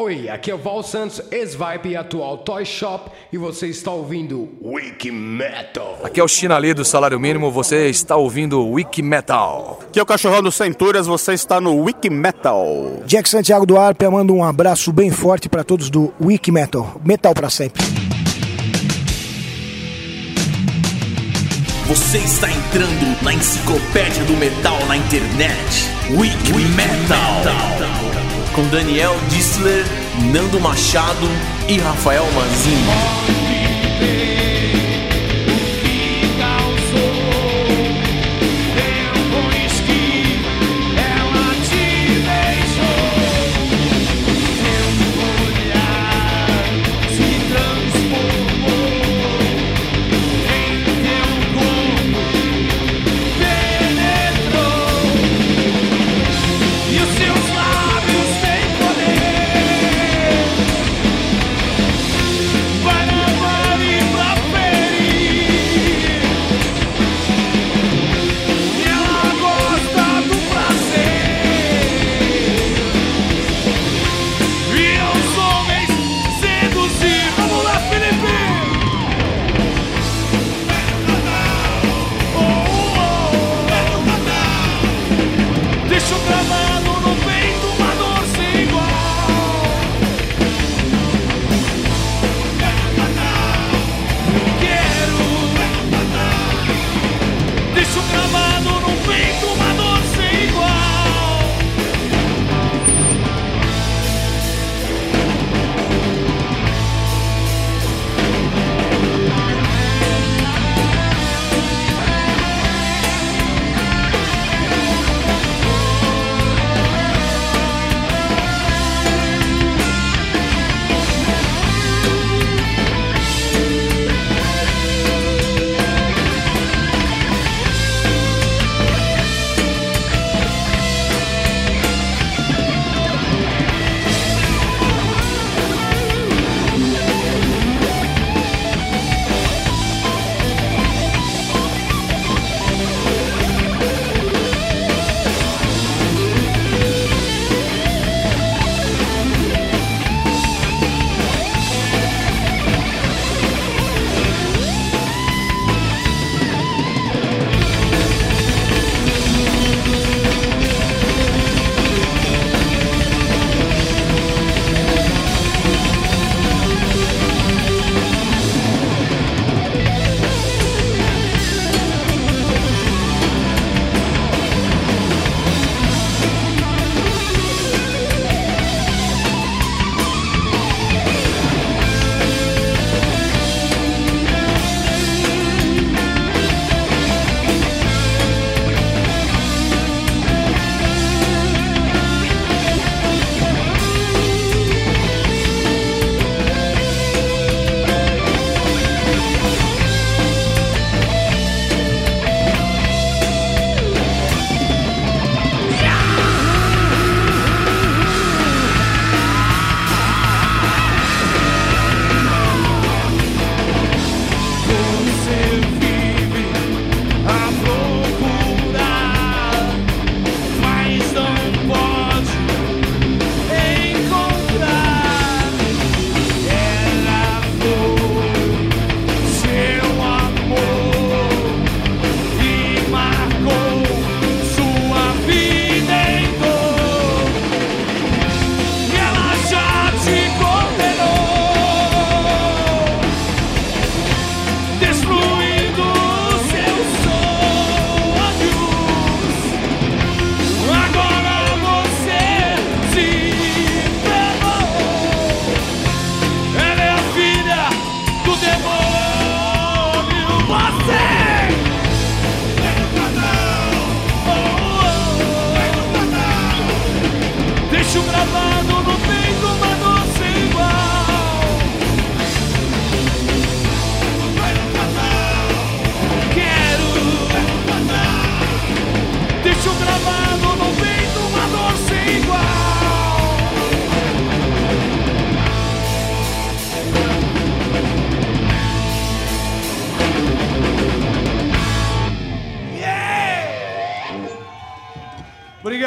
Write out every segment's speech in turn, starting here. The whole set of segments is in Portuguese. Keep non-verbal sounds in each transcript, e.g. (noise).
Oi, aqui é o Val Santos, ex-Vibe e atual Toy Shop, e você está ouvindo Wiki Metal. Aqui é o Chinalê do Salário Mínimo, você está ouvindo Wiki Metal. Aqui é o Cachorrão do Centúrias, você está no Wiki Metal. Jack Santiago do Arpia manda um abraço bem forte para todos do Wiki Metal. Metal para sempre. Você está entrando na enciclopédia do metal na internet. Wiki, Metal. Com Daniel Dissler, Nando Machado e Rafael Manzini.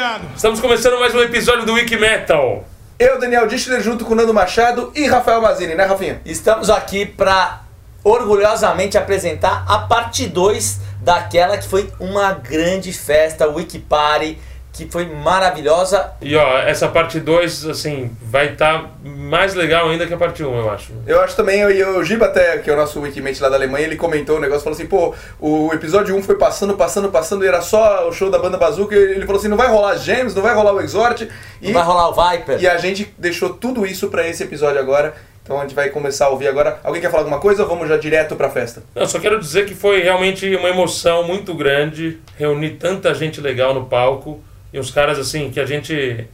Obrigado. Estamos começando mais um episódio do Wiki Metal. Eu, Daniel Dischler, junto com Nando Machado e Rafael Mazini, né, Rafinha? Estamos aqui para orgulhosamente apresentar a parte 2 daquela que foi uma grande festa, Wiki Party, que foi maravilhosa. E ó, essa parte 2, assim, vai estar mais legal ainda que a parte 1, um, eu acho. Eu acho também, e o Giba até, que é o nosso Wikimate lá da Alemanha, ele comentou o um negócio, falou assim, pô, o episódio 1 um foi passando, passando, passando, e era só o show da banda Bazooka, e ele falou assim, não vai rolar Gems, não vai rolar o Exort. E, não vai rolar o Viper. E a gente deixou tudo isso para esse episódio agora. Então a gente vai começar a ouvir agora. Alguém quer falar alguma coisa ou vamos já direto pra festa? Eu só quero dizer que foi realmente uma emoção muito grande reunir tanta gente legal no palco e uns caras assim que a gente.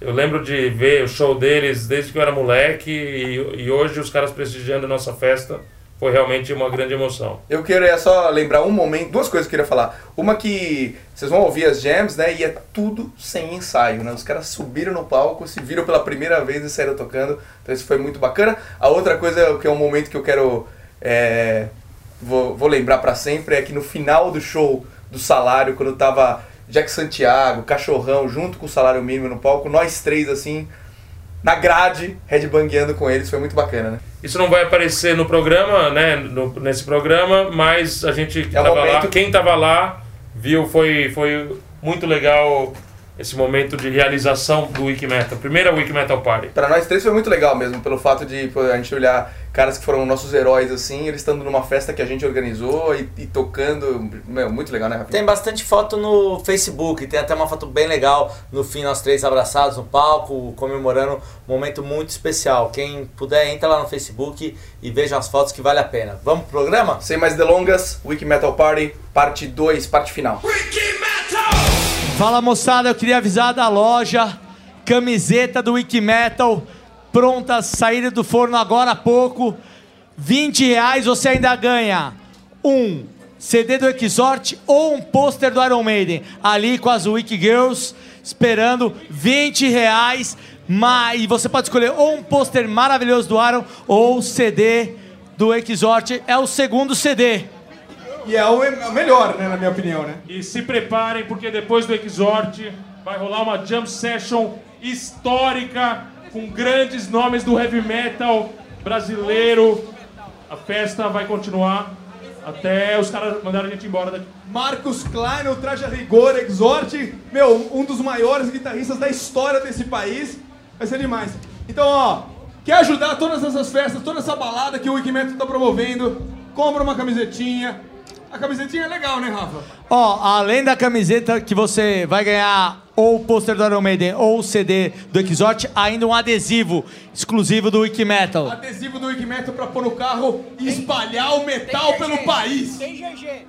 Eu lembro de ver o show deles desde que eu era moleque e, e hoje os caras prestigiando a nossa festa foi realmente uma grande emoção. Eu queria só lembrar um momento, duas coisas que eu queria falar. Uma que vocês vão ouvir as jams, né? E é tudo sem ensaio, né? Os caras subiram no palco, se viram pela primeira vez e saíram tocando. Então isso foi muito bacana. A outra coisa que é um momento que eu quero é, vou, vou lembrar para sempre é que no final do show do salário, quando tava Jack Santiago, Cachorrão, junto com o salário mínimo no palco, nós três assim na grade, headbangueando com eles, foi muito bacana, né? Isso não vai aparecer no programa, né? No, nesse programa, mas a gente É tava lá, quem tava lá viu, foi, foi muito legal esse momento de realização do Wikimetal. Primeira Wikimetal Party. Pra nós três foi muito legal mesmo, pelo fato de a gente olhar caras que foram nossos heróis, assim, eles estando numa festa que a gente organizou e, e tocando. Meu, muito legal, né, Rafinha? Tem bastante foto no Facebook, tem até uma foto bem legal no fim, nós três abraçados no palco, comemorando um momento muito especial. Quem puder, entra lá no Facebook e veja as fotos que vale a pena. Vamos pro programa? Sem mais delongas, Wiki Metal Party, parte 2, parte final. Fala moçada, eu queria avisar da loja, camiseta do Wikimetal, pronta a sair do forno agora há pouco. 20 reais você ainda ganha um CD do Exort ou um pôster do Iron Maiden. Ali com as Wiki Girls, esperando 20 reais. ma- E você pode escolher ou um pôster maravilhoso do Iron ou CD do Exort. É o segundo CD. E é o é o melhor, né, na minha opinião, né? E se preparem, porque depois do Exort vai rolar uma jam session histórica com grandes nomes do heavy metal brasileiro. A festa vai continuar até os caras mandarem a gente embora daqui. Marcos Klein, o Traje a Rigor, Exort, meu, um dos maiores guitarristas da história desse país. Vai ser demais. Então, ó, quer ajudar todas essas festas, toda essa balada que o Wikimetal tá promovendo? Compra uma camisetinha. A camisetinha é legal, né, Rafa? Ó, além da camiseta que você vai ganhar ou o pôster do Iron Maiden ou o CD do Exort, ainda um adesivo exclusivo do Wikimetal. Adesivo do Wikimetal pra pôr no carro e espalhar o metal pelo país. Tem GG.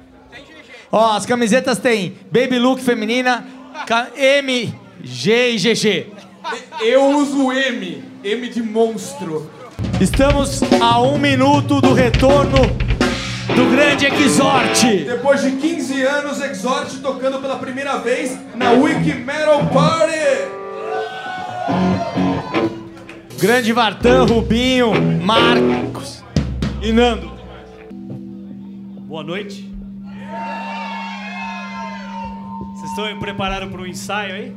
Ó, as camisetas tem Baby Look feminina, M, G e GG. Eu uso o M, M de monstro. Estamos a um minuto do retorno do grande Exorte. Depois de 15 anos, Exorte tocando pela primeira vez na Wiki Metal Party. Grande Vartan, Rubinho, Marcos e Nando. Boa noite. Vocês estão preparados para o ensaio aí?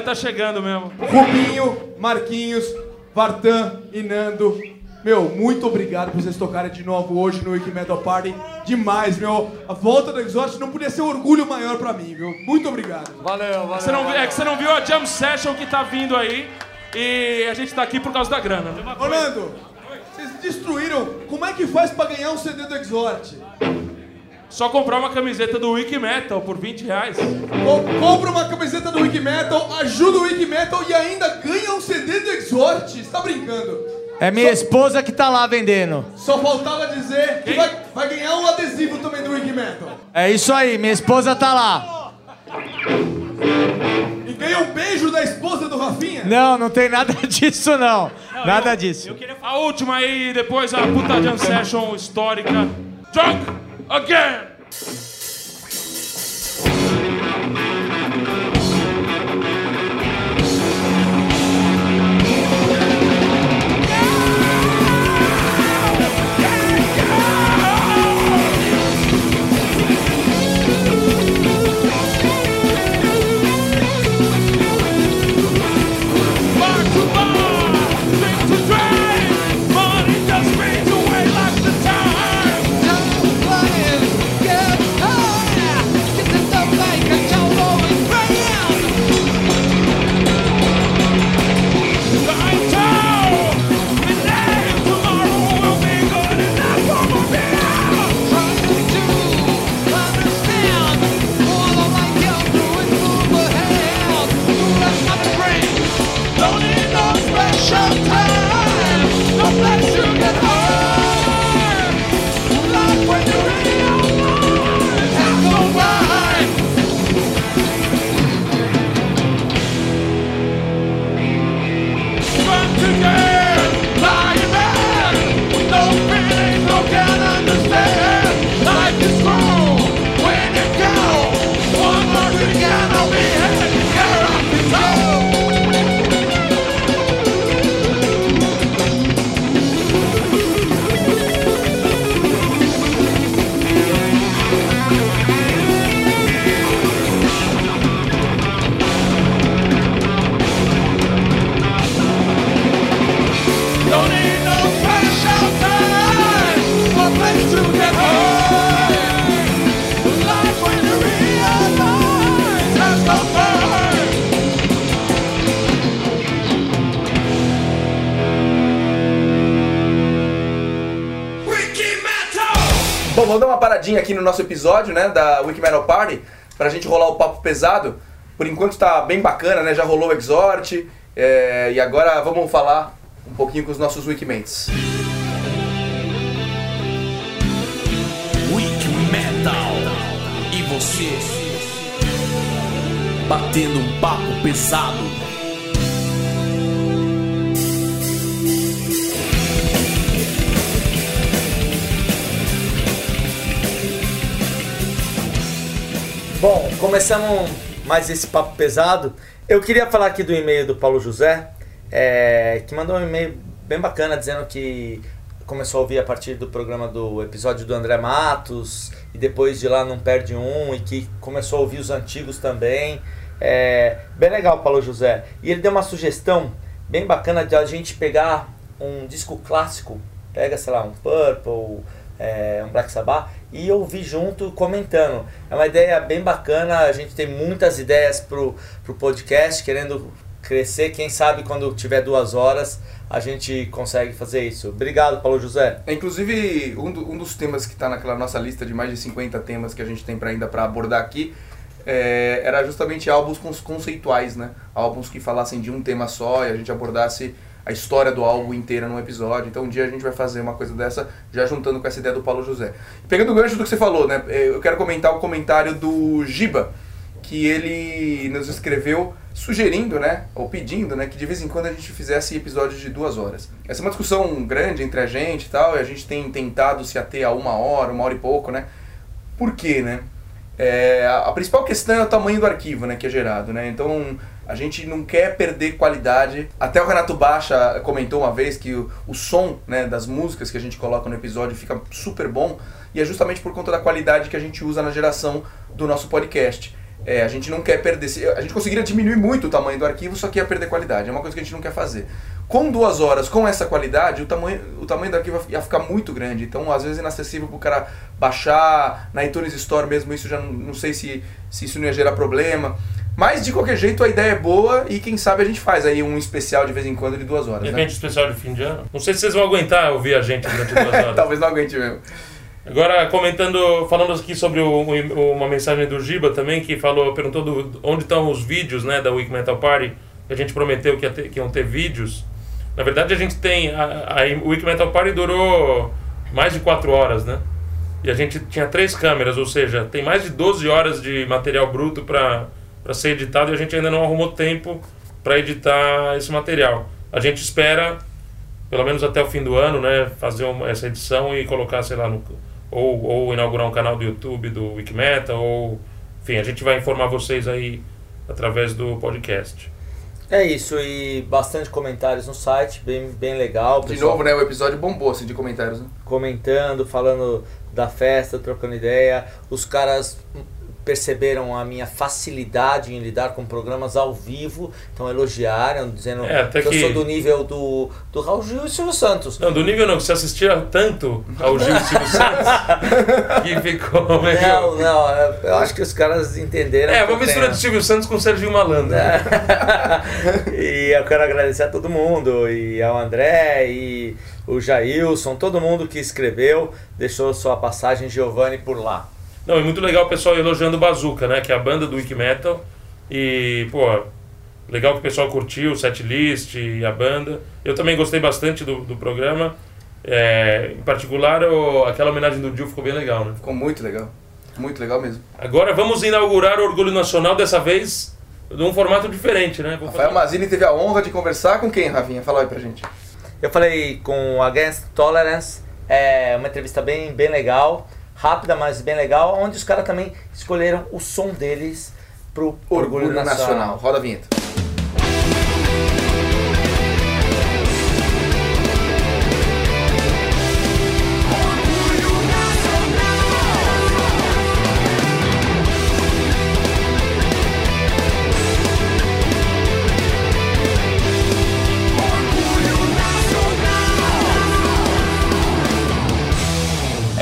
Idade tá chegando mesmo. Rubinho, Marquinhos, Vartan e Nando. Meu, muito obrigado por vocês tocarem de novo hoje no Wiki Metal Party. Demais, meu. A volta do Exhaust não podia ser um orgulho maior pra mim, viu? Muito obrigado. Valeu, valeu. Você não, é que você não viu a Jam Session que tá vindo aí. E a gente tá aqui por causa da grana. né? Ô, Nando, vocês destruíram. Como é que faz pra ganhar um CD do Exhort? Só comprar uma camiseta do Wiki Metal por 20 reais. Co- compra uma camiseta do Wiki Metal, ajuda o Wiki Metal e ainda ganha um CD do Exhort? Você tá brincando? É minha esposa que tá lá vendendo. Só faltava dizer que vai, vai ganhar um adesivo também do Wiki Metal. É isso aí, minha esposa tá lá. E ganha um beijo da esposa do Rafinha? Não, não tem nada (laughs) disso não. Nada disso. A última aí, depois a puta Jam Session histórica. Drunk Again! Bom, paradinha aqui no nosso episódio, né, da Wiki Metal Party, pra gente rolar o papo pesado. Por enquanto tá bem bacana, né, já rolou o Exhort, é, e agora vamos falar um pouquinho com os nossos Wikimates. Wiki Metal. E você? Batendo um papo pesado. Começamos mais esse papo pesado. Eu queria falar aqui do e-mail do Paulo José, é, que mandou um e-mail bem bacana dizendo que começou a ouvir a partir do programa do episódio do André Matos e depois de lá não perde um e que começou a ouvir os antigos também. É, bem legal, Paulo José. E ele deu uma sugestão bem bacana de a gente pegar um disco clássico, pega, sei lá, um Purple, é, um Black Sabbath e ouvir junto comentando. É uma ideia bem bacana, a gente tem muitas ideias pro, pro podcast, querendo crescer, quem sabe quando tiver duas horas a gente consegue fazer isso. Obrigado, Paulo José. É, inclusive, um, do- um dos temas que está naquela nossa lista de mais de 50 temas que a gente tem para ainda para abordar aqui é, era justamente álbuns conceituais, né? Álbuns que falassem de um tema só e a gente abordasse a história do álbum inteira num episódio. Então um dia a gente vai fazer uma coisa dessa, já juntando com essa ideia do Paulo José. Pegando o gancho do que você falou, né? é, Eu quero comentar o comentário do Giba, que ele nos escreveu sugerindo, né, ou pedindo, né, que de vez em quando a gente fizesse episódios de duas horas. Essa é uma discussão grande entre a gente e tal, e a gente tem tentado se ater a uma hora, uma hora e pouco, né. Por quê, né? É, a principal questão é o tamanho do arquivo, né, que é gerado, né. Então a gente não quer perder qualidade. Até o Renato Baixa comentou uma vez que o, o som, né, das músicas que a gente coloca no episódio fica super bom, e é justamente por conta da qualidade que a gente usa na geração do nosso podcast. é, a gente não quer perder. A gente conseguiria diminuir muito o tamanho do arquivo, só que ia perder qualidade. É uma coisa que a gente não quer fazer. Com duas horas, com essa qualidade, o tamanho, o tamanho do arquivo ia ficar muito grande. Então, às vezes, é inacessível para o cara baixar. Na iTunes Store mesmo, isso já não, não sei se, se isso não ia gerar problema. Mas, de qualquer jeito, a ideia é boa e quem sabe a gente faz aí um especial de vez em quando de duas horas. De Né? especial de fim de ano. Não sei se vocês vão aguentar ouvir a gente durante duas (laughs) horas. Talvez não aguente mesmo. Agora, comentando, falando aqui sobre o- o- uma mensagem do Giba também, que falou, perguntou do- onde estão os vídeos né, da Week Metal Party, que a gente prometeu que, ia ter, que iam ter vídeos. Na verdade, a gente tem. A, a Week Metal Party durou mais de 4 horas, né? E a gente tinha três câmeras, ou seja, tem mais de 12 horas de material bruto para ser editado e a gente ainda não arrumou tempo para editar esse material. A gente espera, pelo menos até o fim do ano, né, fazer uma, essa edição e colocar, sei lá, no, ou, ou inaugurar um canal do YouTube do Wikimetal, ou enfim, a gente vai informar vocês aí através do podcast. É isso, e bastante comentários no site, bem, bem legal. De novo, né? O episódio bombou assim, de comentários. Né? Comentando, falando da festa, trocando ideia. Os caras perceberam a minha facilidade em lidar com programas ao vivo, então elogiaram, dizendo É, que, que- eu sou do nível do, do Raul Gil e Silvio Santos. Não, do nível não, que você assistia tanto ao Gil e Silvio (laughs) Santos que ficou meio... Não, não, eu- acho que os caras entenderam. É, uma mistura de Silvio Santos com Sérgio Malandro. É. (laughs) e eu quero agradecer a todo mundo, e ao André, e o Jailson, todo mundo que escreveu, deixou sua passagem Giovanni por lá. Não, e muito legal o pessoal elogiando o Bazooka, né? Que é a banda do Wiki Metal. E, pô, legal que o pessoal curtiu o setlist e a banda. Eu também gostei bastante do, do programa. É, em particular, o- aquela homenagem do Dio ficou bem legal, né? Ficou muito legal. Muito legal mesmo. Agora vamos inaugurar o Orgulho Nacional, dessa vez num formato diferente, né? Vou Rafael Mazini teve a honra de conversar com quem, Rafinha? Fala aí pra gente. Eu falei com o Against Tolerance, é uma entrevista bem, bem legal, rápida, mas bem legal, onde os caras também escolheram o som deles pro Orgulho, Orgulho Nacional. Nacional. Roda a vinheta.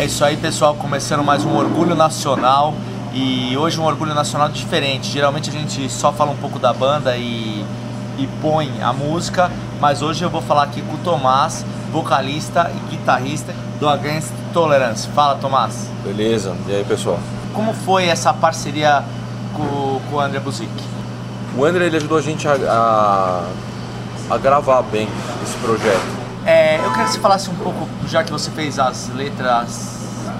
É isso aí, pessoal. Começando mais um Orgulho Nacional. E hoje um Orgulho Nacional diferente. Geralmente a gente só fala um pouco da banda e, e põe a música. Mas hoje eu vou falar aqui com o Tomás, vocalista e guitarrista do Against Tolerance. Fala, Tomás. Beleza, e aí pessoal? Como foi essa parceria com, com o André Buzik? O André ele ajudou a gente a, a, a gravar bem esse projeto. É, eu queria que você falasse um pouco, já que você fez as letras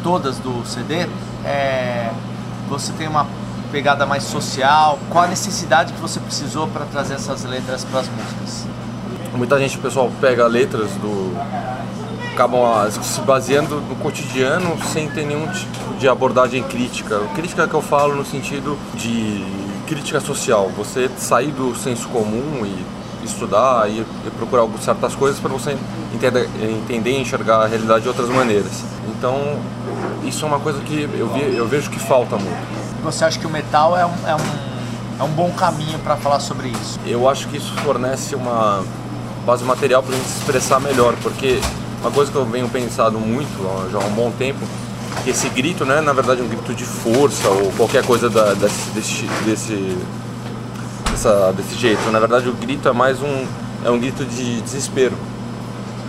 todas do CD, é, você tem uma pegada mais social, qual a necessidade que você precisou para trazer essas letras para as músicas? Muita gente, pessoal, pega letras do. acabam ah, se baseando no cotidiano sem ter nenhum tipo de abordagem crítica. Crítica que eu falo no sentido de crítica social, você sair do senso comum e estudar e, procurar certas coisas para você entender, entender e enxergar a realidade de outras maneiras. Então, isso é uma coisa que eu, vi- eu vejo que falta muito. Você acha que o metal é um, é um, é um bom caminho para falar sobre isso? Eu acho que isso fornece uma base material para a gente se expressar melhor, porque uma coisa que eu venho pensando muito já há um bom tempo, que esse grito não é na verdade um grito de força ou qualquer coisa da, desse, desse, desse, dessa- desse jeito. Na verdade o grito é mais um, é um grito de desespero.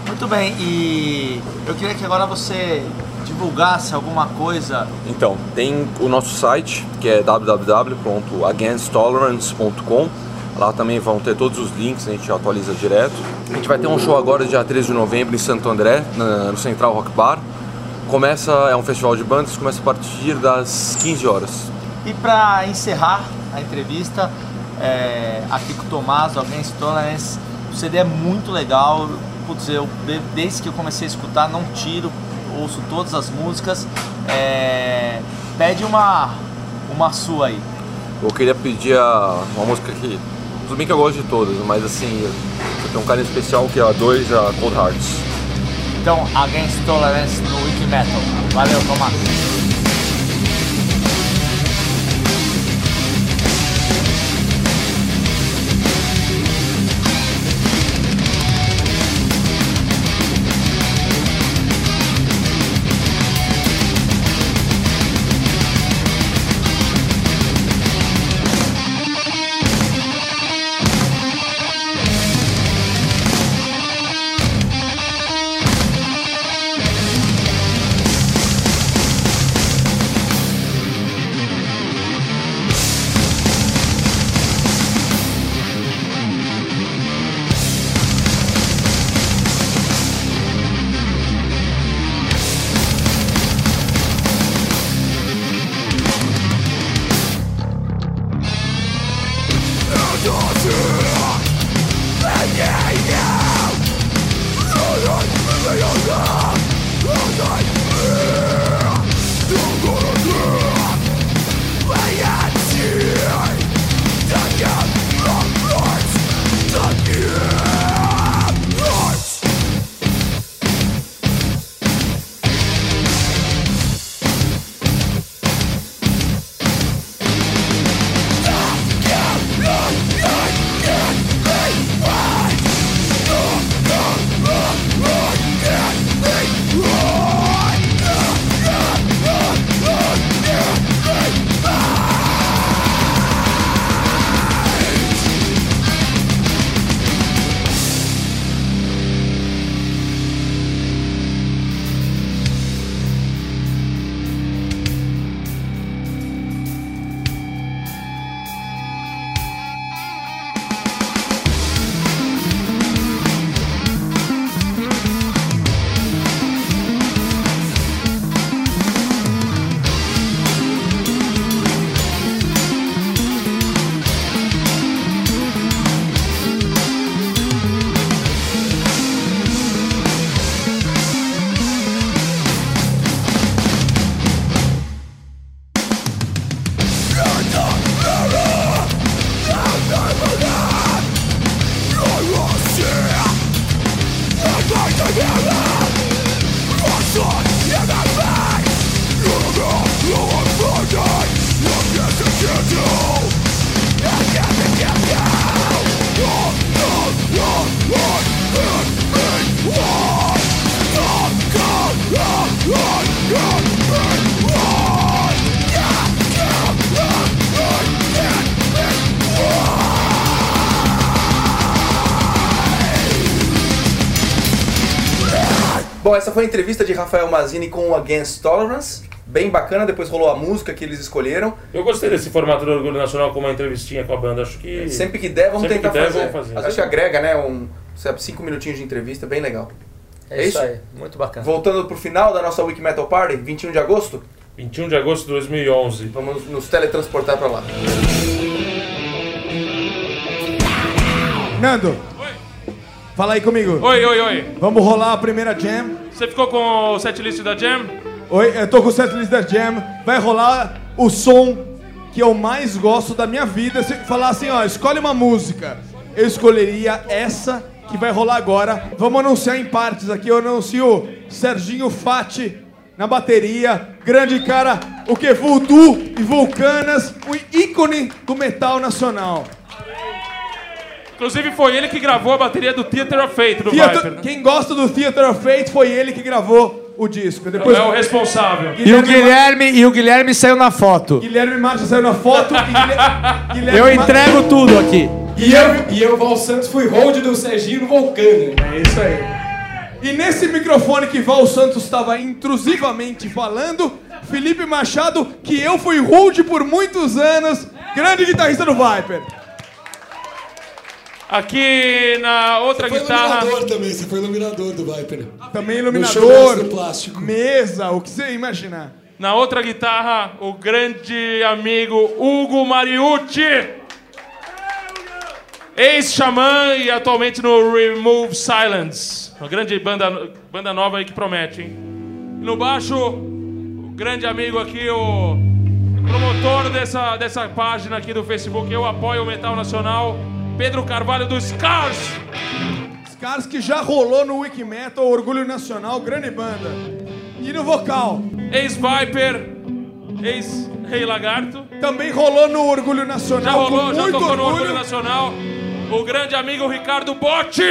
Muito bem, e eu queria que agora você divulgasse alguma coisa. Então, tem o nosso site, que é www.againsttolerance.com. Lá também vão ter todos os links, a gente atualiza direto. A gente vai ter um show agora, dia 13 de novembro, em Santo André, no Central Rock Bar. Começa, é um festival de bandas, começa a partir das 15 horas. E para encerrar a entrevista, é, aqui com o Tomás, Against Tolerance, o CD é muito legal. Putz, eu, de- desde que eu comecei a escutar, não tiro, ouço todas as músicas. É, pede uma, uma sua aí. Eu queria pedir a- uma música que, tudo bem que eu gosto de todas, mas assim, eu tenho um carinho especial que é a 2, a Cold Hearts. Então, Against Tolerance no Wiki Metal. Valeu, Tomás. Foi a entrevista de Rafael Mazini com o Against Tolerance. Bem bacana, depois rolou a música que eles escolheram. Eu gostei desse formato do Orgulho Nacional com uma entrevistinha com a banda. Acho que. Sempre que der, vamos Sempre tentar que der, fazer. vamos fazer. Às vezes agrega, né? Um, sabe, cinco minutinhos de entrevista, bem legal. É isso aí, muito bacana. Voltando pro final da nossa Wiki Metal Party, 21 de agosto. 21 de agosto de 2011. Vamos nos teletransportar pra lá. Nando. Fala aí comigo. Oi, oi, oi. Vamos rolar a primeira jam. Você ficou com o setlist da Jam? Oi, eu tô com o setlist da jam. Vai rolar o som que eu mais gosto da minha vida. Se falar assim, ó, escolhe uma música. Eu escolheria essa que vai rolar agora. Vamos anunciar em partes aqui. Eu anuncio Serginho Fati na bateria. Grande cara, o que? Voodoo e Vulcanas, o ícone do metal nacional. Inclusive foi ele que gravou a bateria do Theater of Fate do Theater- Viper. né? Quem gosta do Theater of Fate foi ele que gravou o disco. Depois É o responsável. E o Guilherme, e o Guilherme saiu na foto. Guilherme Marcha saiu na foto. e (laughs) Guilherme- Guilherme Eu entrego tudo aqui. E eu, e eu, Val Santos, fui hold do Serginho no Vulcano. É isso aí. E nesse microfone que Val Santos estava intrusivamente falando, Felipe Machado, que eu fui hold por muitos anos, grande guitarrista do Viper. Aqui na outra Foi guitarra. iluminador também, você foi iluminador do Viper. Também No iluminador, do plástico. mesa, o que você imaginar. Na outra guitarra, o grande amigo Hugo Mariucci. Ex-xamã e atualmente no Remove Silence. Uma grande banda, banda nova aí que promete, hein? No baixo, o grande amigo aqui, o promotor dessa, dessa página aqui do Facebook, Eu Apoio o Metal Nacional, Pedro Carvalho dos Scars. Scars que já rolou no Wikimetal, Orgulho Nacional, grande banda. E no vocal? Ex-Viper, ex-Rei Lagarto. Também rolou no Orgulho Nacional. Já rolou, já tocou no orgulho. Orgulho Nacional. O grande amigo Ricardo Botti.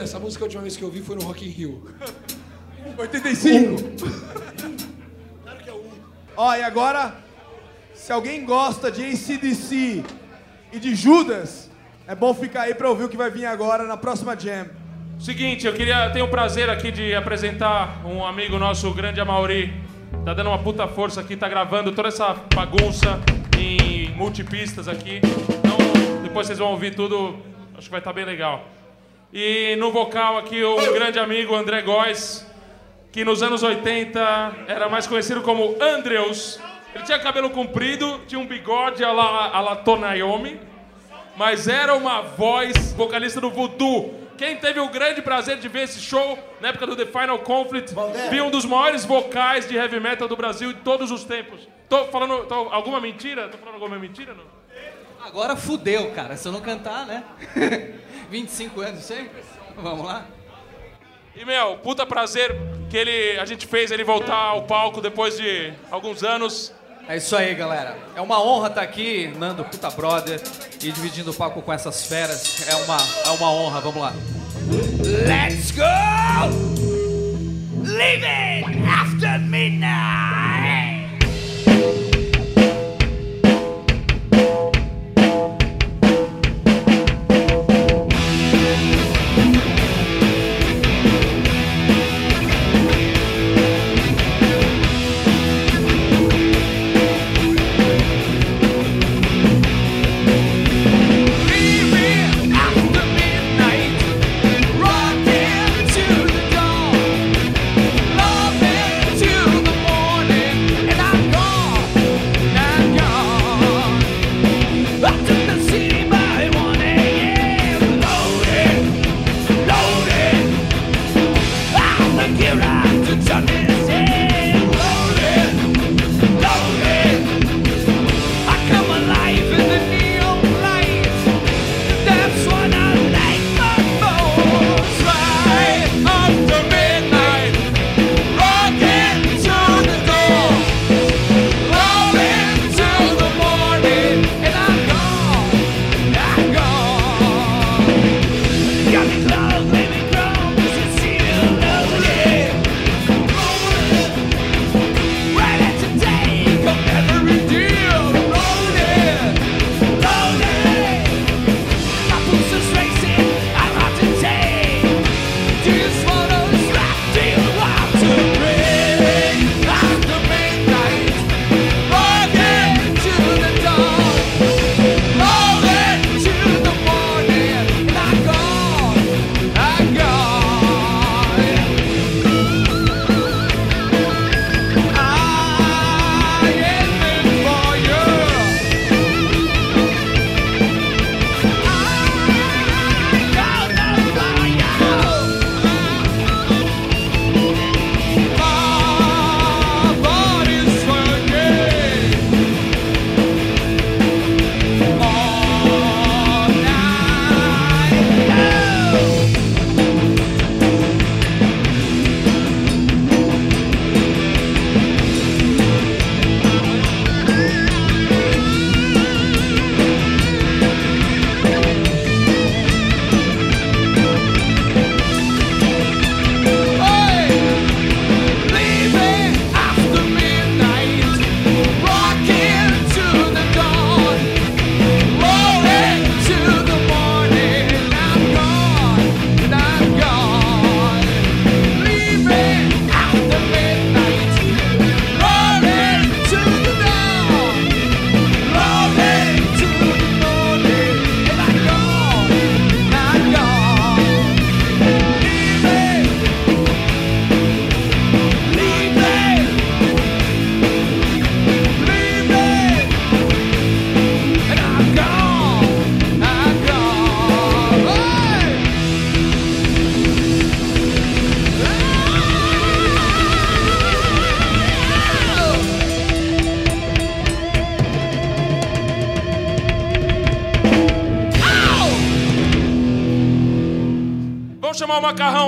Essa música, a última vez que eu vi foi no Rock in Rio. (laughs) 85? Ó, e agora, se alguém gosta de ACDC e de Judas, é bom ficar aí pra ouvir o que vai vir agora na próxima jam. Seguinte, eu queria tenho o prazer aqui de apresentar um amigo nosso, o grande Amauri. Tá dando uma puta força aqui, tá gravando toda essa bagunça em multipistas aqui. Então, depois vocês vão ouvir tudo, acho que vai estar bem legal. E no vocal aqui, um grande amigo, André Góes, que nos anos 80 era mais conhecido como Andreus. Ele tinha cabelo comprido, tinha um bigode a la, a la Tonayomi, mas era uma voz vocalista do Voodoo. Quem teve o grande prazer de ver esse show na época do The Final Conflict, viu um dos maiores vocais de heavy metal do Brasil de todos os tempos. Tô falando tô- alguma mentira? Tô falando alguma mentira? Não? Agora fudeu, cara. Se eu não cantar, né? (laughs) 25 anos sempre. Vamos lá. E, meu, puta prazer que ele, a gente fez ele voltar ao palco depois de alguns anos. É isso aí, galera. É uma honra estar aqui, Nando, puta brother, e dividindo o palco com essas feras. É uma, é uma honra, vamos lá. Let's go! Leaving after midnight!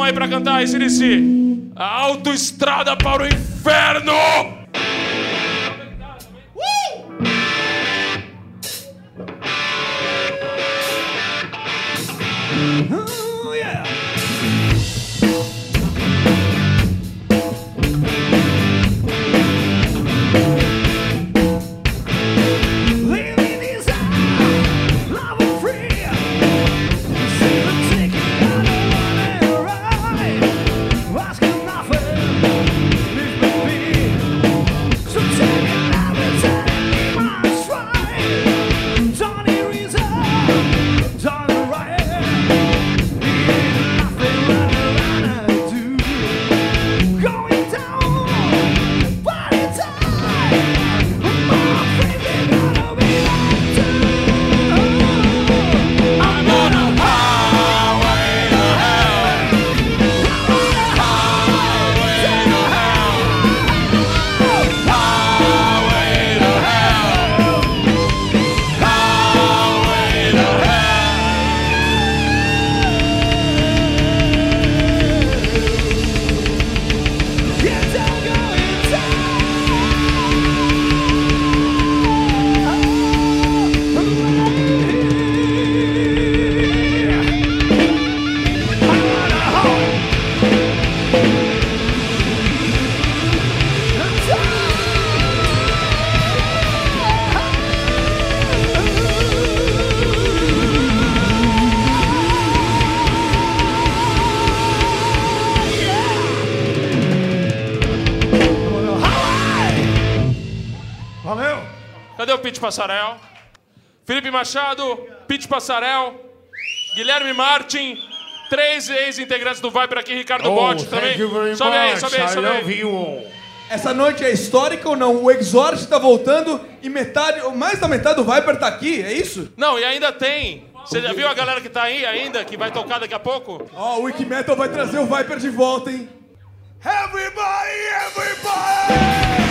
Aí pra cantar esse. A autoestrada para o inferno! Passarel? Felipe Machado, Pete Passarel, Guilherme Martin, três ex-integrantes do Viper aqui, Ricardo Oh, Botti thank também. you very sobe aí, much. sobe aí, sobe aí. Essa noite é histórica ou não? O Exort tá voltando e metade, mais da metade do Viper tá aqui, é isso? Não, e ainda tem. Você já viu a galera que tá aí ainda, que vai tocar daqui a pouco? Ó, o Wiki Metal vai trazer o Viper de volta, hein? Everybody, everybody!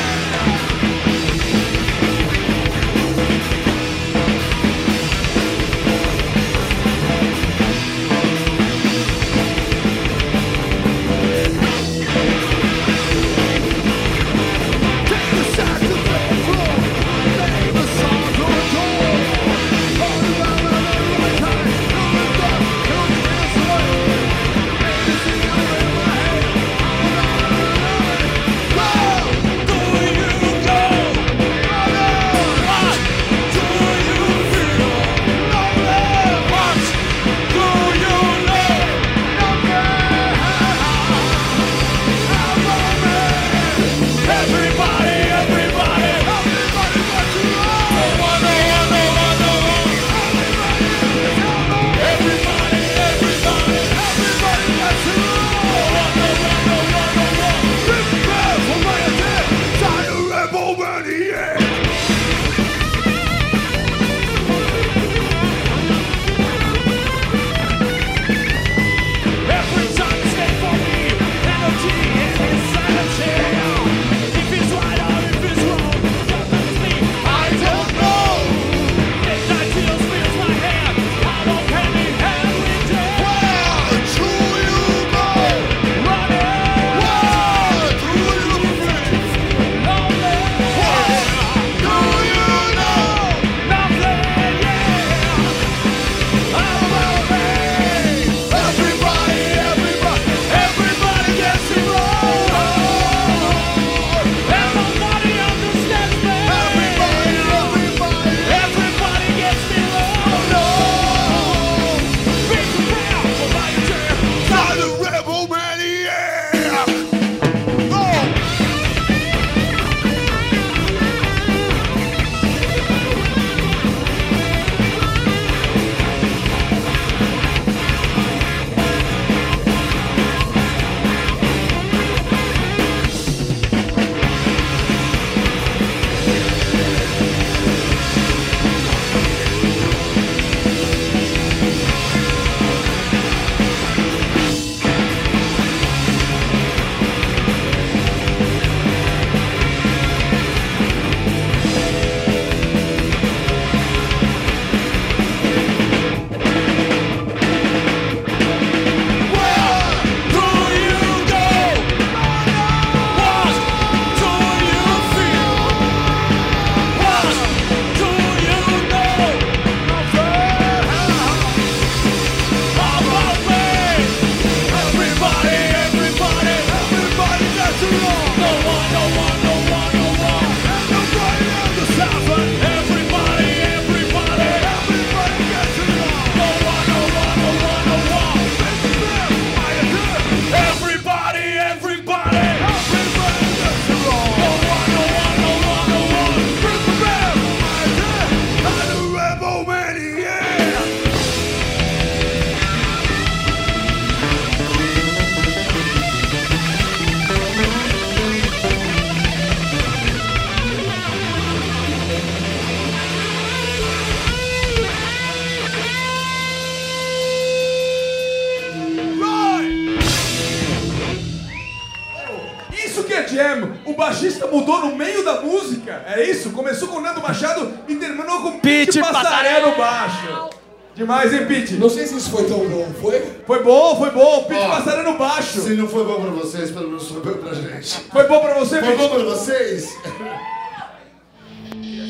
Jam. O baixista mudou no meio da música. É isso? Começou com o Nando Machado e terminou com Pete Pete Passaré no Passaré. baixo. Demais, hein, Pete? Não sei se isso foi tão bom, foi? Foi bom, foi bom. Pete no baixo. Se não foi bom pra vocês, pelo menos foi bom pra gente. Foi bom pra você, Foi Pete? bom pra vocês?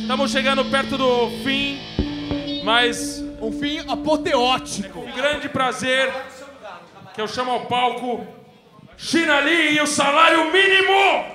Estamos chegando perto do fim, mas. Um fim apoteótico. Um grande prazer que eu chamo ao palco China Lee e o salário mínimo!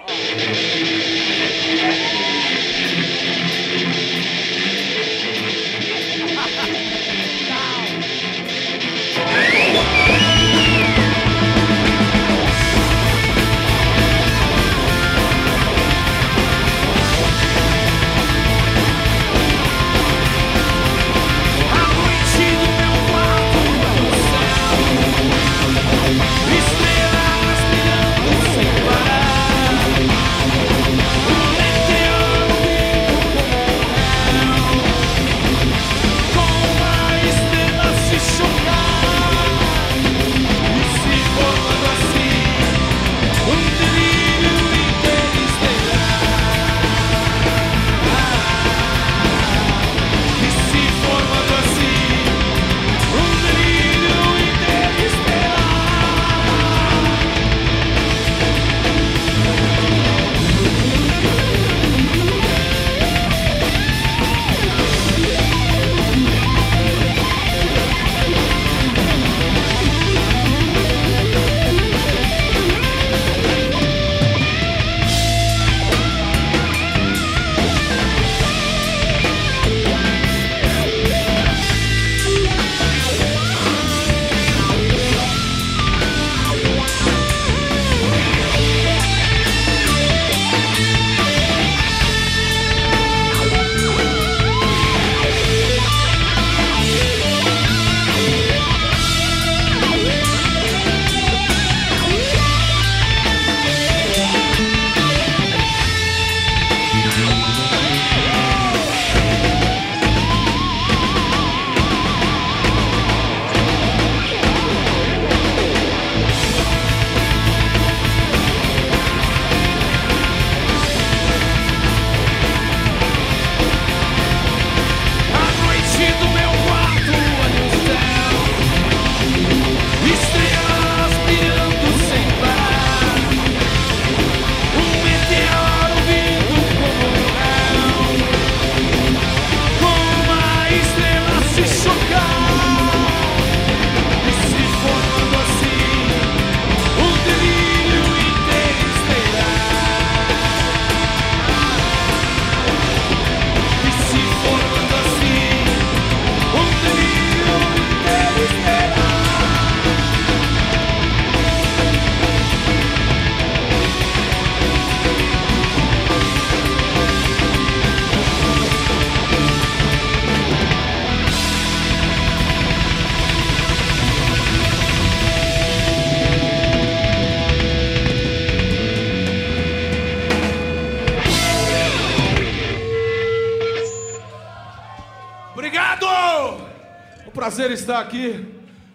Estar aqui,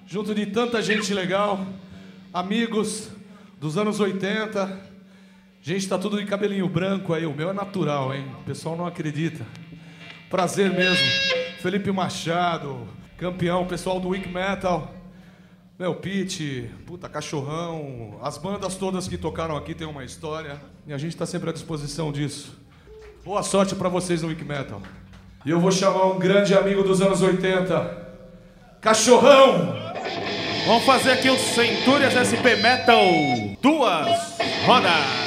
junto de tanta gente legal, amigos dos anos 80. Gente, tá tudo de cabelinho branco aí, o meu é natural, hein? O pessoal não acredita. Prazer mesmo. Felipe Machado, campeão, pessoal do Wick Metal. Meu, Pete, puta, cachorrão. As bandas todas que tocaram aqui têm uma história. E a gente tá sempre à disposição disso. Boa sorte pra vocês no Wick Metal. E eu vou chamar um grande amigo dos anos 80. Cachorrão! Vamos fazer aqui o Centúrias SP Metal. Duas rodas.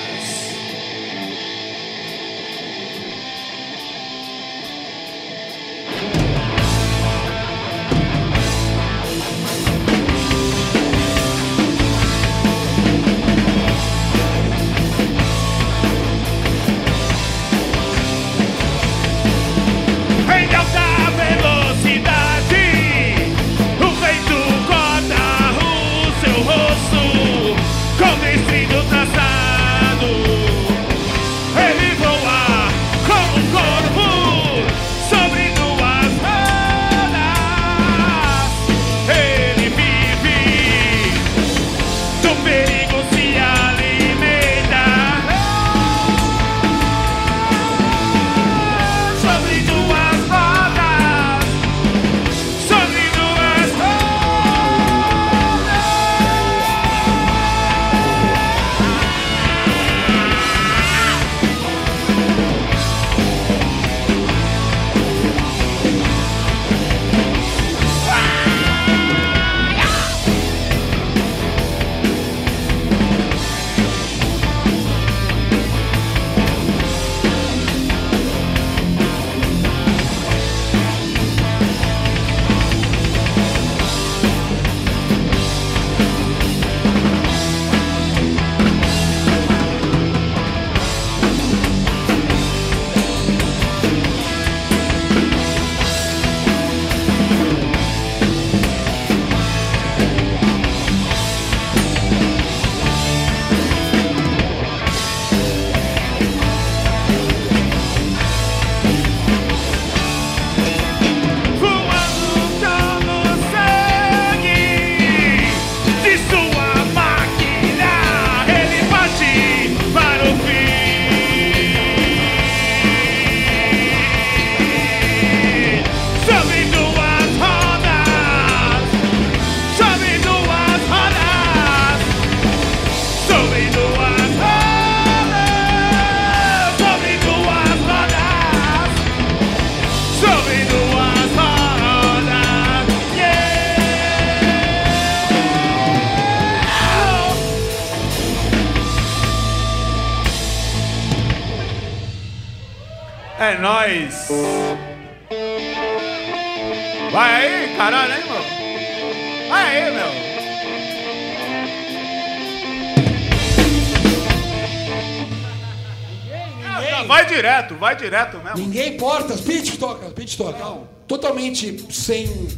Ninguém porta, pitch toca, pitch toca. Totalmente sem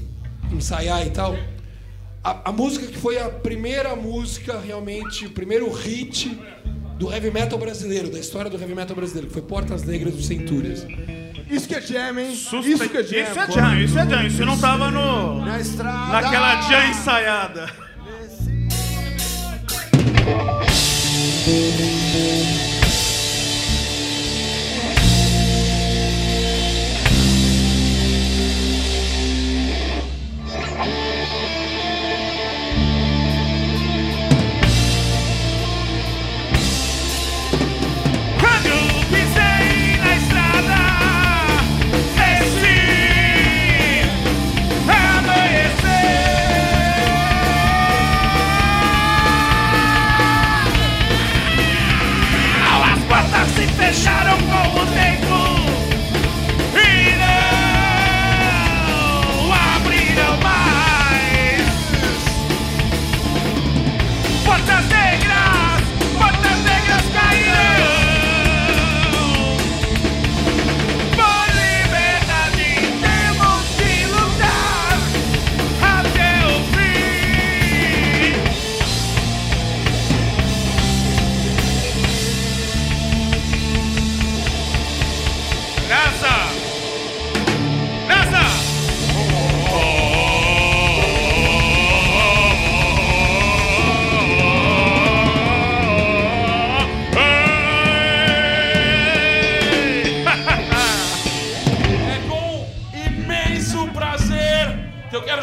ensaiar e tal. A, a música que foi a primeira música, realmente, o primeiro hit do heavy metal brasileiro, da história do heavy metal brasileiro, que foi Portas Negras dos Centúrias. Isso que é jam, hein? Suspe- Isso que é jam. Isso é jam, isso é jam. Isso não tava no. Na estrada. Naquela jam ensaiada. Quando fecharam com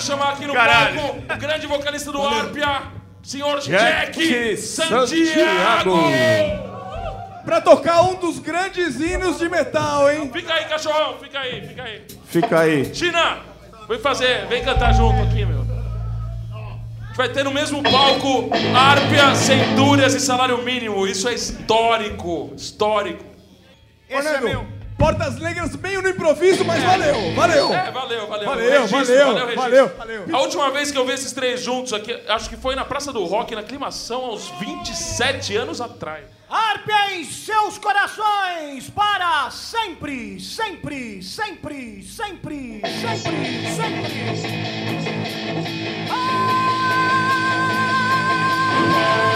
chamar aqui no Caralho. palco o grande vocalista do Arpia, senhor Jack Jack, Santiago. Pra tocar um dos grandes hinos de metal, hein? Fica aí, cachorrão, fica aí, fica aí. Fica aí. China, vem fazer, vem cantar junto aqui, meu. A gente vai ter no mesmo palco Árpia, Centúrias e Salário Mínimo. Isso é histórico, histórico. Esse é meu. Portas Negras meio no improviso, mas valeu, valeu. É, valeu, valeu. Valeu, Registro, valeu, registro. valeu, valeu. A última vez que eu vi esses três juntos aqui, acho que foi na Praça do Rock, na aclimação, aos 27 anos atrás. Arpia em seus corações para sempre, sempre, sempre, sempre, sempre, sempre. Meados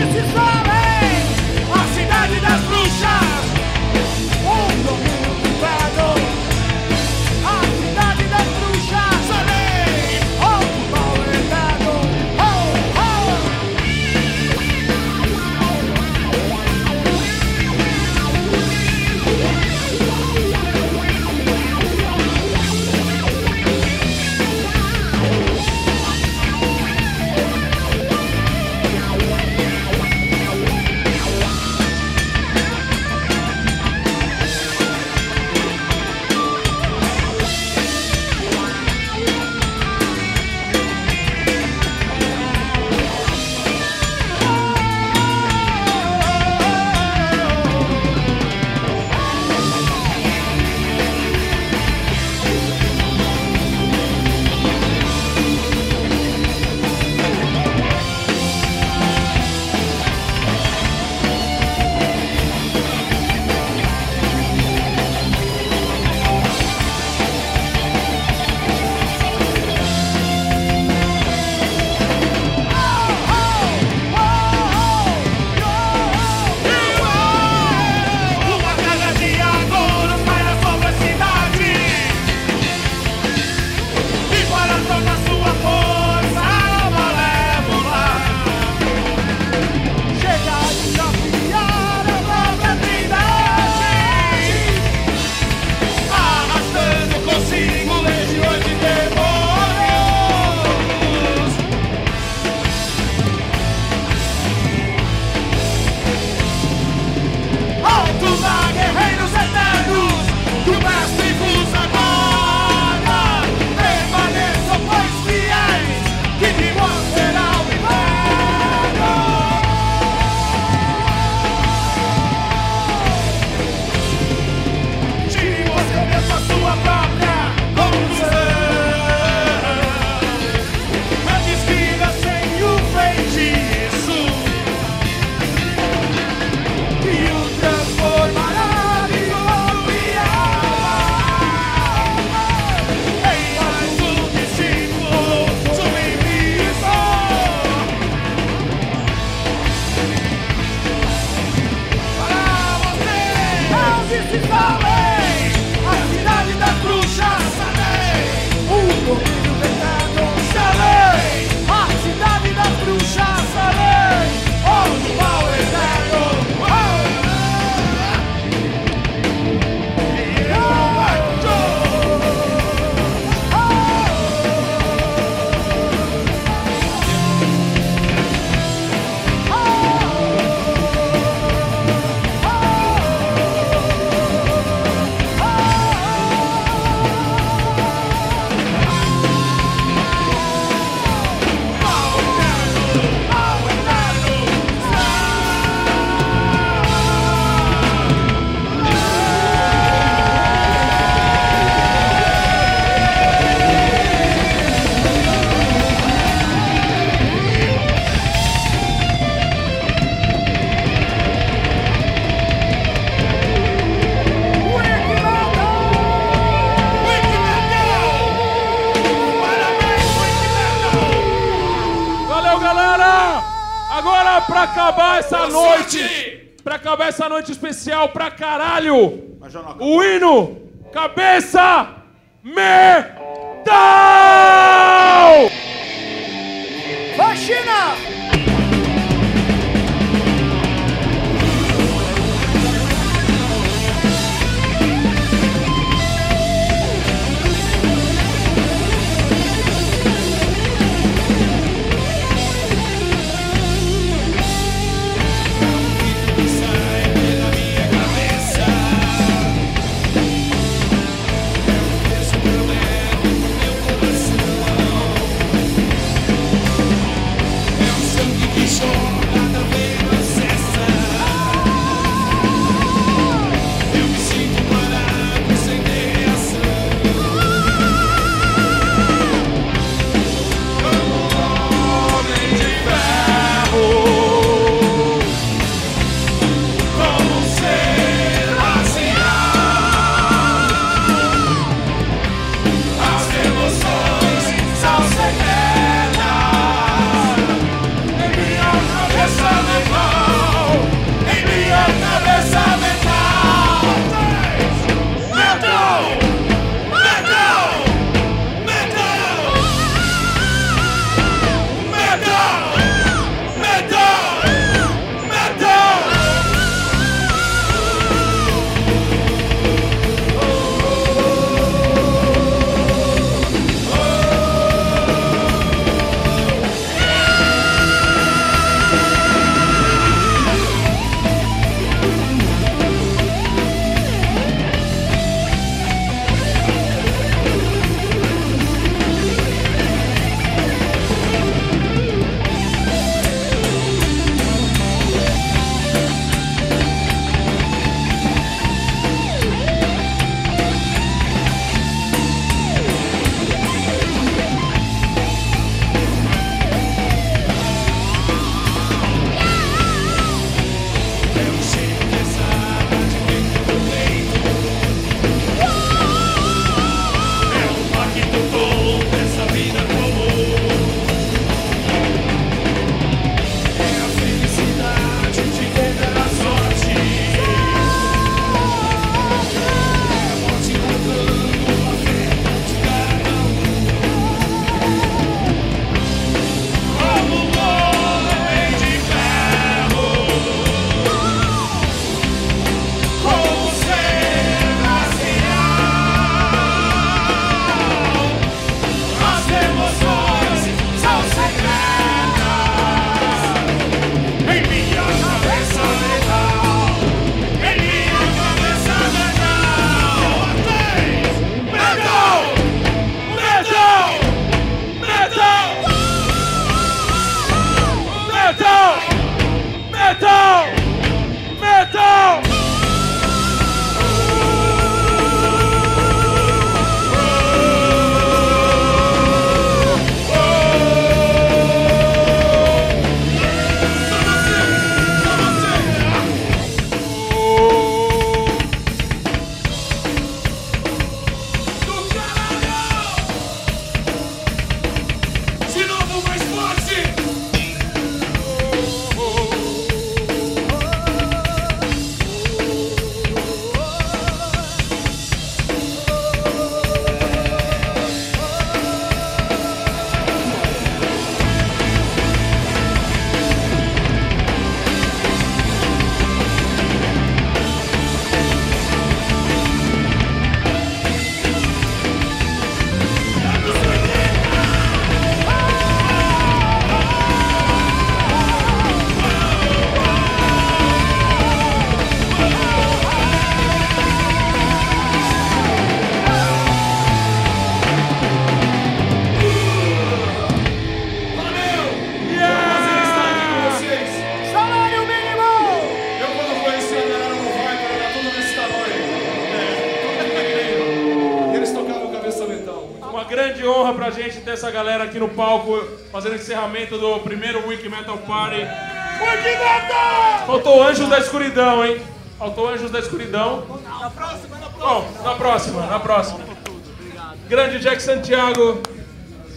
this is all. Especial pra caralho, fazendo o encerramento do primeiro Wiki Metal Party. Wiki Metal! Faltou Anjos da Escuridão, hein? Faltou Anjos da Escuridão. Na próxima, na Bom, na próxima, na próxima. Grande Jack Santiago,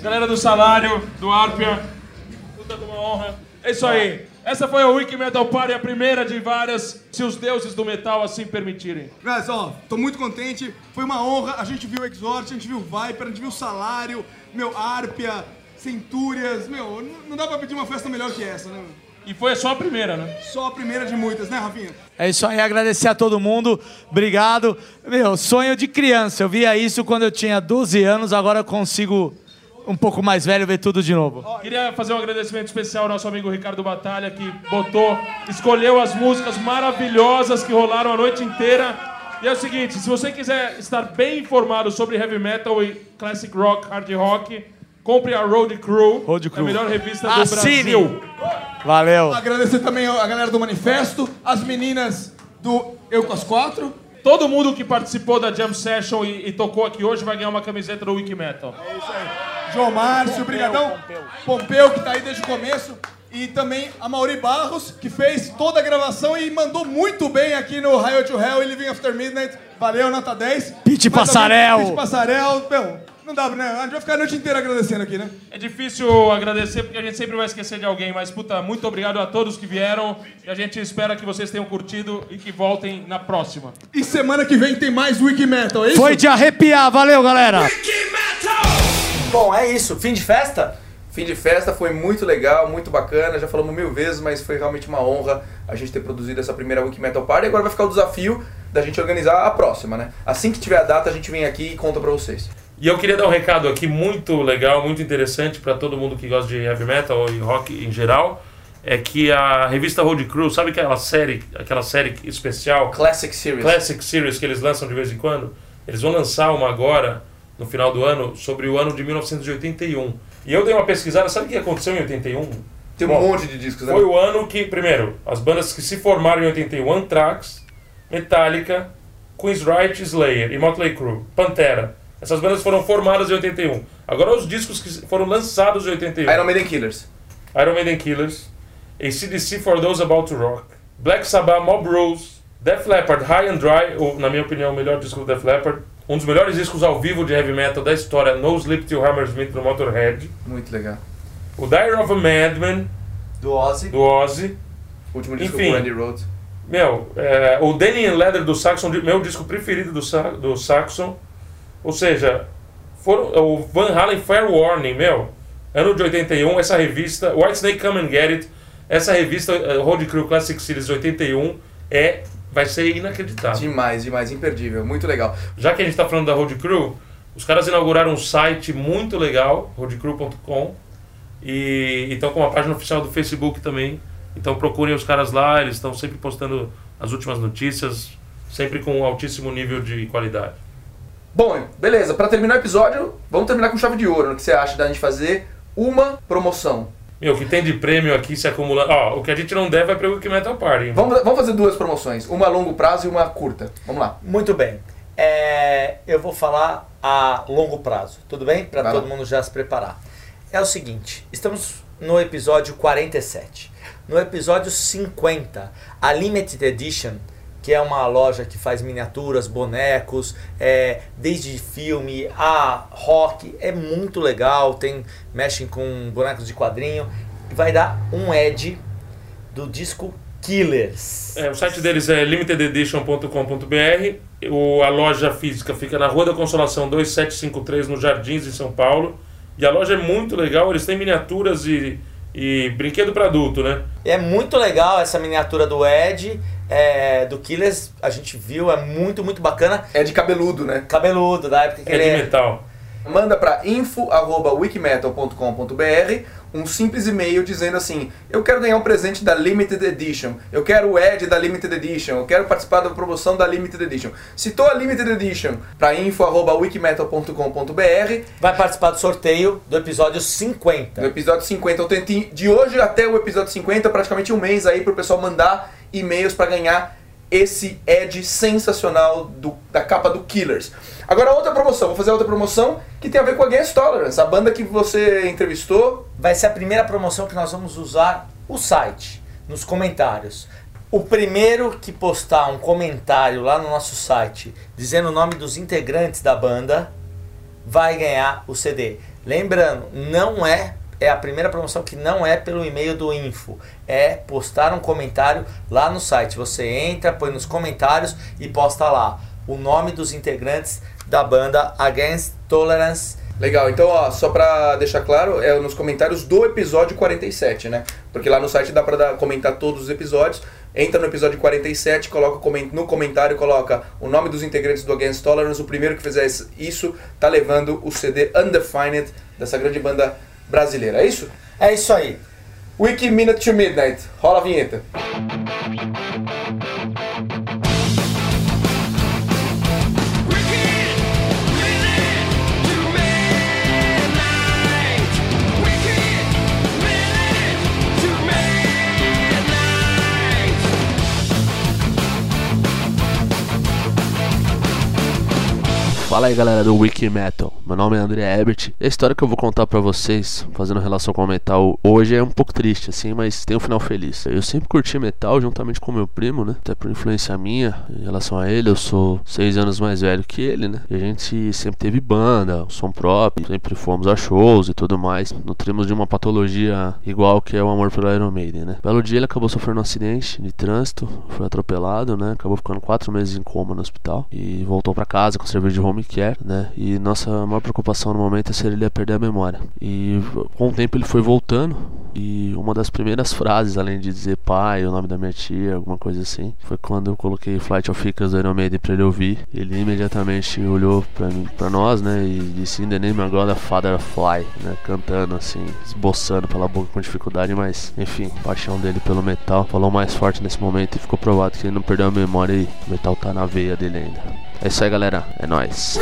galera do Salário, do Arpia. Puta de uma honra. É isso aí. Essa foi a Wiki Metal Party, a primeira de várias, se os deuses do metal assim permitirem. Guys, ó, tô muito contente. Foi uma honra. A gente viu o Exort, a gente viu o Viper, a gente viu o Salário, meu, Arpia, Centúrias. Meu, não- não dá pra pedir uma festa melhor que essa, né? E foi só a primeira, né? Só a primeira de muitas, né, Rafinha? É isso aí, agradecer a todo mundo. Obrigado. Meu, sonho de criança. Eu via isso quando eu tinha 12 anos, agora eu consigo, um pouco mais velho, ver tudo de novo. Queria fazer um agradecimento especial ao nosso amigo Ricardo Batalha, que botou, escolheu as músicas maravilhosas que rolaram a noite inteira. E é o seguinte, se você quiser estar bem informado sobre heavy metal e classic rock, hard rock, compre a Road Crew, Road a Crew. melhor revista do Assine. Brasil. Valeu. Agradecer também a galera do Manifesto, as meninas do Eu com as Quatro. Todo mundo que participou da Jam Session e, e tocou aqui hoje vai ganhar uma camiseta do Wiki Metal. É isso aí. João Márcio, brigadão. Pompeu. que tá aí desde o começo. E também a Mauri Barros, que fez toda a gravação e mandou muito bem aqui no Highway to Hell e Living After Midnight. Valeu, nota 10. Pete Passarel. Pete Passarel. Meu, não dá, né? A gente vai ficar a noite inteira agradecendo aqui, né? É difícil agradecer porque a gente sempre vai esquecer de alguém, mas puta, muito obrigado a todos que vieram e a gente espera que vocês tenham curtido e que voltem na próxima. E semana que vem tem mais Wiki Metal, é isso? Foi de arrepiar. Valeu, galera. Bom, é isso. Fim de festa? Fim de festa foi muito legal, muito bacana. Já falamos mil vezes, mas foi realmente uma honra a gente ter produzido essa primeira Wiki Metal Party. Agora vai ficar o desafio da gente organizar a próxima, né? Assim que tiver a data, a gente vem aqui e conta pra vocês. E eu queria dar um recado aqui muito legal, muito interessante para todo mundo que gosta de heavy metal e rock em geral. É que a revista Road Crew, sabe aquela série, aquela série especial? Classic Series. Classic Series que eles lançam de vez em quando. Eles vão lançar uma agora, no final do ano, sobre o ano de 1981. E eu dei uma pesquisada, sabe o que aconteceu em 81? Tem um monte de discos, né? Foi o ano que, primeiro, as bandas que se formaram em 81, Anthrax, Metallica, Queensryche, Slayer e Motley Crue, Pantera. Essas bandas foram formadas em 81. Agora os discos que foram lançados em 81. Iron Maiden Killers. Iron Maiden Killers, ACDC For Those About to Rock, Black Sabbath, Mob Rules, Def Leppard, High and Dry, o, na minha opinião o melhor disco do Def Leppard, um dos melhores discos ao vivo de heavy metal da história, No Sleep Till Hammersmith do Motorhead, Muito legal. o Diary of a Madman, do Ozzy, do Ozzy. Último disco Enfim, com Randy Rhoads. meu, é, o Danny and Leather do Saxon, meu disco preferido do, Sa do Saxon. Ou seja, foram, o Van Halen Fair Warning, meu, ano de 81, essa revista, White Snake Come and Get It, essa revista eh, Road Crew Classic Series 81 é, vai ser inacreditável. Demais, demais, imperdível, muito legal. Já que a gente está falando da Road Crew, os caras inauguraram um site muito legal, roadcrew.com, e estão com uma página oficial do Facebook também. Então procurem os caras lá, eles estão sempre postando as últimas notícias, sempre com um altíssimo nível de qualidade. Bom, beleza, pra terminar o episódio, vamos terminar com chave de ouro. O que você acha da gente fazer uma promoção? Meu, o que tem de prêmio aqui se acumulando. Ó, o que a gente não deve é para o Wiki Metal Party. hein? Vamos, vamos fazer duas promoções, uma a longo prazo e uma curta. Vamos lá. Muito bem. É, eu vou falar a longo prazo, tudo bem? Para todo lá. mundo já se preparar. É o seguinte, estamos no episódio 47. No episódio 50, a Limited Edition, que é uma loja que faz miniaturas, bonecos, é, desde filme a rock, é muito legal, tem mexem com bonecos de quadrinho, vai dar um Ed do disco Killers. É, o site deles é limitededition.com.br. O- A loja física fica na Rua da Consolação 2753, no Jardins, em São Paulo. E a loja é muito legal, eles têm miniaturas e, e brinquedo para adulto, né? É muito legal essa miniatura do Ed, é, do Killers, a gente viu, é muito, muito bacana. É de cabeludo, né? Cabeludo, da época que É ele de é. metal. Manda para info@wikimetal.com.br um simples e-mail dizendo assim: "Eu quero ganhar um presente da Limited Edition. Eu quero o Ed da Limited Edition. Eu quero participar da promoção da Limited Edition." Citou a Limited Edition para info@wikimetal.com.br Vai participar do sorteio do episódio 50. No episódio 50, eu tentei de hoje até o episódio 50, praticamente um mês aí pro pessoal mandar e-mails para ganhar esse Ed sensacional do- da capa do Killers. Agora outra promoção, vou fazer outra promoção que tem a ver com a Against Tolerance, a banda que você entrevistou. Vai ser a primeira promoção que nós vamos usar o site, nos comentários. O primeiro que postar um comentário lá no nosso site dizendo o nome dos integrantes da banda vai ganhar o CD. Lembrando, não é é a primeira promoção que não é pelo e-mail do info, é postar um comentário lá no site. Você entra, põe nos comentários e posta lá o nome dos integrantes da banda Against Tolerance. Legal, então ó, só pra deixar claro, é nos comentários do episódio 47, né? Porque lá no site dá pra dar- comentar todos os episódios. Entra no episódio 47, coloca no comentário, coloca o nome dos integrantes do Against Tolerance. O primeiro que fizer isso tá levando o CD Undefined dessa grande banda brasileira. É isso? É isso aí. Wiki Minute to Midnight. Rola a vinheta. Fala aí galera do Wiki Metal, meu nome é André Ebert a história que eu vou contar pra vocês, fazendo relação com o metal, hoje é um pouco triste assim, mas tem um final feliz. Eu sempre curti metal juntamente com meu primo, né? Até por influência minha em relação a ele, eu sou seis anos mais velho que ele, né? E a gente sempre teve banda, som próprio, sempre fomos a shows e tudo mais. Nutrimos de uma patologia igual que é o amor pelo Iron Maiden, né? Belo dia ele acabou sofrendo um acidente de trânsito, foi atropelado, né? Acabou ficando quatro meses em coma no hospital e voltou pra casa com cerveja de home care, né? E nossa maior preocupação no momento é se ele ia perder a memória. E com o tempo ele foi voltando e uma das primeiras frases, além de dizer pai, o nome da minha tia, alguma coisa assim, foi quando eu coloquei Flight of Icas do Iron Maiden pra ele ouvir. Ele imediatamente olhou pra nós, né? E disse In the name of God, the Father Fly, né? Cantando assim, esboçando pela boca com dificuldade, mas enfim, paixão dele pelo metal falou mais forte nesse momento e ficou provado que ele não perdeu a memória e o metal tá na veia dele ainda. É isso aí, galera. É nóis.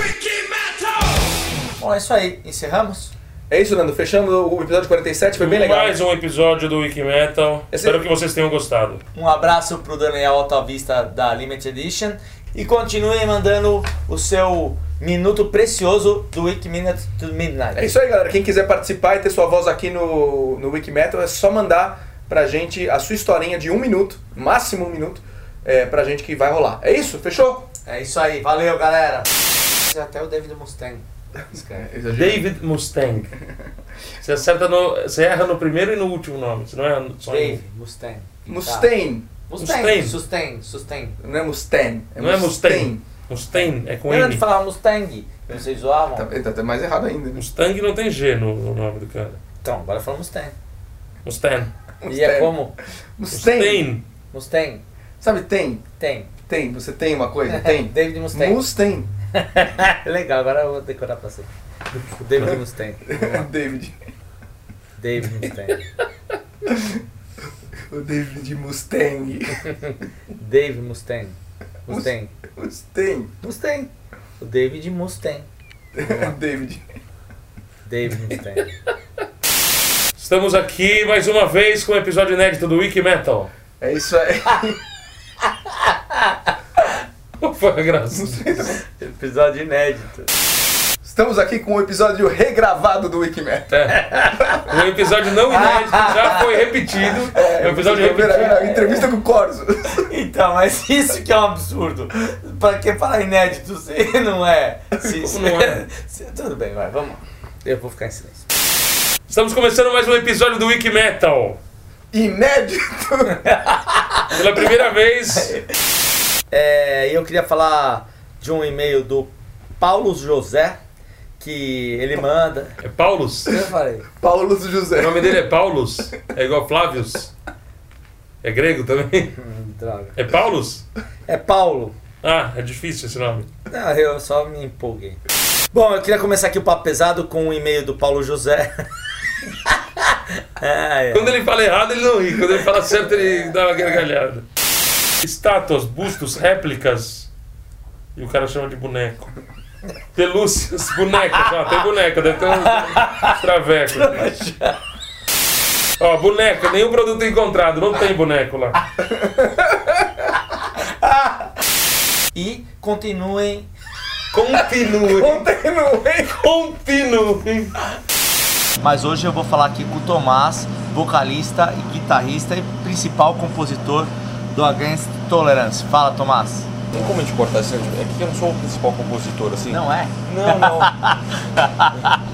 Bom, é isso aí. Encerramos? É isso, Nando. Fechando o episódio 47, foi bem legal. Mais um episódio do Wiki Metal. Esse- Espero que vocês tenham gostado. Um abraço pro Daniel Altavista da Limited Edition. E continuem mandando o seu minuto precioso do Week Minute to Midnight. É isso aí, galera. Quem quiser participar e ter sua voz aqui no, no Wikimetal, é só mandar pra gente a sua historinha de um minuto, máximo um minuto, é, pra gente que vai rolar. É isso? Fechou? É isso aí. Valeu, galera. Até o David Mustang. David Mustang. Você acerta no. Você erra no primeiro e no último nome. Você não erra no- só Dave em... Mustang. Mustang. Mustang. Mustang. Sustain. Sustain. Não é Mustang. Não é Mustang. Mustang é com Lembra N. de falar Mustang? Vocês zoavam? Tá, tá até mais errado ainda. né? Mustang não tem G no, no nome do cara. Então, agora fala Mustang. Mustang. E é como? Mustang. Mustang. Sabe, tem? Tem. Tem. Você tem uma coisa? (laughs) Tem. David Mustang. Mustang. (laughs) Legal, agora eu vou decorar pra você. O David lá. (laughs) David. David Mustang. O David Mustang. Dave Mustang. Mustang. Mustang. Mustang. O David Mustang. O David. David Mustang. Estamos aqui mais uma vez com o episódio inédito do Wiki Metal. É isso aí. Foi a graça? Episódio inédito. Estamos aqui com o episódio regravado do Wikimetal. Um episódio não inédito, já foi repetido. É, um episódio repetido. Entrevista com o Corso. Então, mas isso que é um absurdo. Pra que falar inédito se não é? Se, se- Não é. (laughs) se- tudo bem, vai, vamos. Eu vou ficar em silêncio. Estamos começando mais um episódio do Wiki Metal. Inédito! Pela primeira vez. (laughs) É, eu queria falar de um e-mail do Paulo José, que ele manda. É Paulus? Eu falei. Paulo José. O nome dele é Paulus? É igual Flávios? É grego também? (laughs) Droga. É Paulus? É Paulo. Ah, é difícil esse nome. Não, eu só me empolguei. Bom, eu queria começar aqui o papo pesado com um e-mail do Paulo José. Ah, (laughs) é. Quando ele fala errado, ele não ri. Quando ele fala certo, ele dá uma gargalhada. Estátuas, bustos, réplicas. E o cara chama de boneco. Pelúcias, bonecas. Ah, tem boneca, deve ter um traveco. Ó, boneca, nenhum produto encontrado, não tem boneco lá. E continuem. Continuem. Continuem. Continuem. Mas hoje eu vou falar aqui com o Tomás, vocalista e guitarrista e principal compositor do Against Tolerance. Fala, Tomás. Tem como a gente cortar isso? É que eu não sou o principal compositor, assim. Não é? Não, não. (laughs)